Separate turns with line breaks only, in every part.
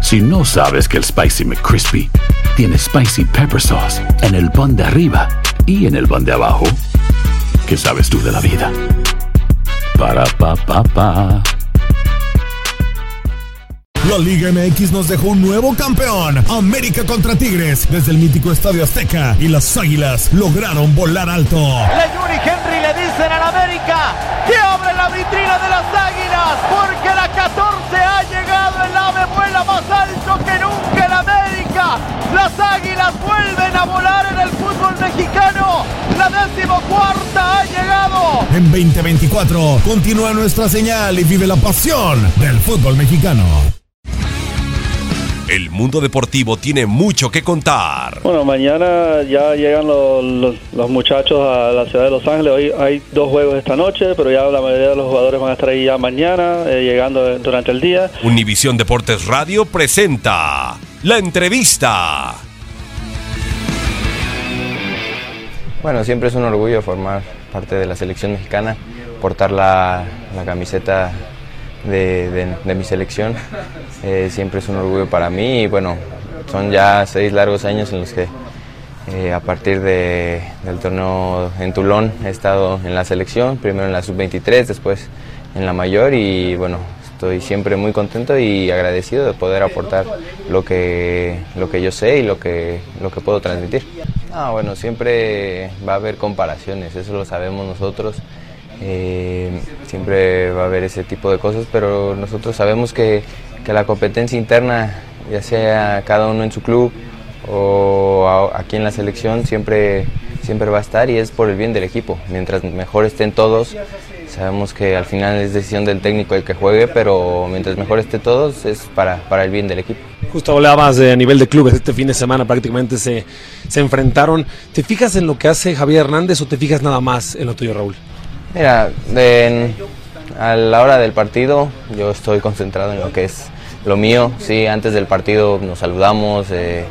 Si no sabes que el Spicy McCrispy tiene Spicy Pepper Sauce en el pan de arriba y en el pan de abajo, ¿qué sabes tú de la vida? Para, pa, pa, pa.
La Liga MX nos dejó un nuevo campeón. América contra Tigres desde el mítico Estadio Azteca y las Águilas lograron volar alto.
Leñuri Henry le dicen al América que abre la vitrina de las Águilas Águilas vuelven a volar en el fútbol mexicano. La decimocuarta ha llegado.
En 2024 continúa nuestra señal y vive la pasión del fútbol mexicano.
El mundo deportivo tiene mucho que contar.
Bueno, mañana ya llegan los, los- los muchachos a la ciudad de Los Ángeles. Hoy hay dos juegos esta noche, pero ya la mayoría de los jugadores van a estar ahí ya mañana, eh, llegando durante el día.
Univisión Deportes Radio presenta la entrevista.
Bueno, siempre es un orgullo formar parte de la selección mexicana, portar la, la camiseta de, de- mi selección. Eh, siempre es un orgullo para mí y bueno, son ya seis largos años en los que eh, a partir de- del torneo en Tulón he estado en la selección, primero en la sub-23, después en la mayor y bueno, estoy siempre muy contento y agradecido de poder aportar lo que, lo que yo sé y lo que, lo que puedo transmitir. Ah, bueno, siempre va a haber comparaciones, eso lo sabemos nosotros. Eh, siempre va a haber ese tipo de cosas, pero nosotros sabemos que, que la competencia interna, ya sea cada uno en su club o aquí en la selección, siempre, siempre va a estar y es por el bien del equipo. Mientras mejor estén todos, sabemos que al final es decisión del técnico el que juegue, pero mientras mejor estén todos es para, para el bien del equipo.
Justo hablabas de a nivel de clubes, este fin de semana prácticamente se, se enfrentaron. ¿Te fijas en lo que hace Javier Hernández o te fijas nada más en lo tuyo, Raúl?
Mira, a la hora del partido yo estoy concentrado en lo que es lo mío. Sí, antes del partido nos saludamos, eh,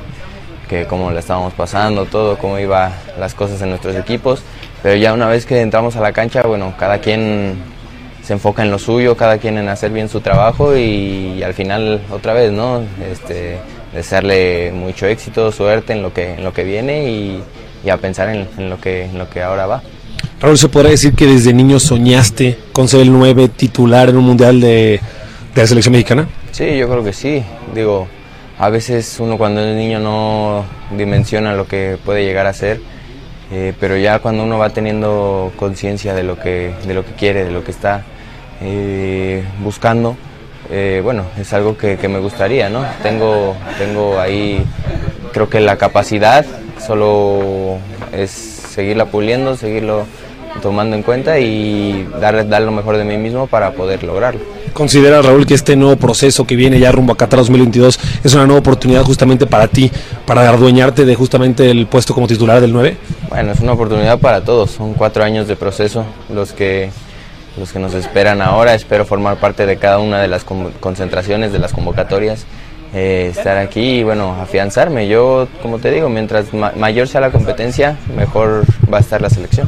que cómo le estábamos pasando, todo, cómo iban las cosas en nuestros equipos. Pero ya una vez que entramos a la cancha, bueno, cada quien se enfoca en lo suyo, cada quien en hacer bien su trabajo y, al final otra vez, ¿no? Este, desearle mucho éxito, suerte en lo que, en lo que viene y, y a pensar en, en lo que, en lo que ahora va.
Raúl, ¿se podrá decir que desde niño soñaste con ser el 9 titular en un mundial de, de la selección mexicana?
Sí, yo creo que sí. Digo, a veces uno cuando es niño no dimensiona lo que puede llegar a ser, eh, pero ya cuando uno va teniendo conciencia de lo que de lo que quiere, de lo que está eh, buscando, eh, bueno, es algo que, que me gustaría, ¿no? Tengo tengo ahí, creo que la capacidad, solo es seguirla puliendo, seguirlo tomando en cuenta y dar, dar lo mejor de mí mismo para poder lograrlo.
¿Considera Raúl que este nuevo proceso que viene ya rumbo a Qatar 2022 es una nueva oportunidad justamente para ti, para adueñarte de justamente el puesto como titular del 9?
Bueno, es una oportunidad para todos. Son cuatro años de proceso los que, los que nos esperan ahora. Espero formar parte de cada una de las con- concentraciones, de las convocatorias, eh, estar aquí y bueno, afianzarme. Yo, como te digo, mientras ma- mayor sea la competencia, mejor va a estar la selección.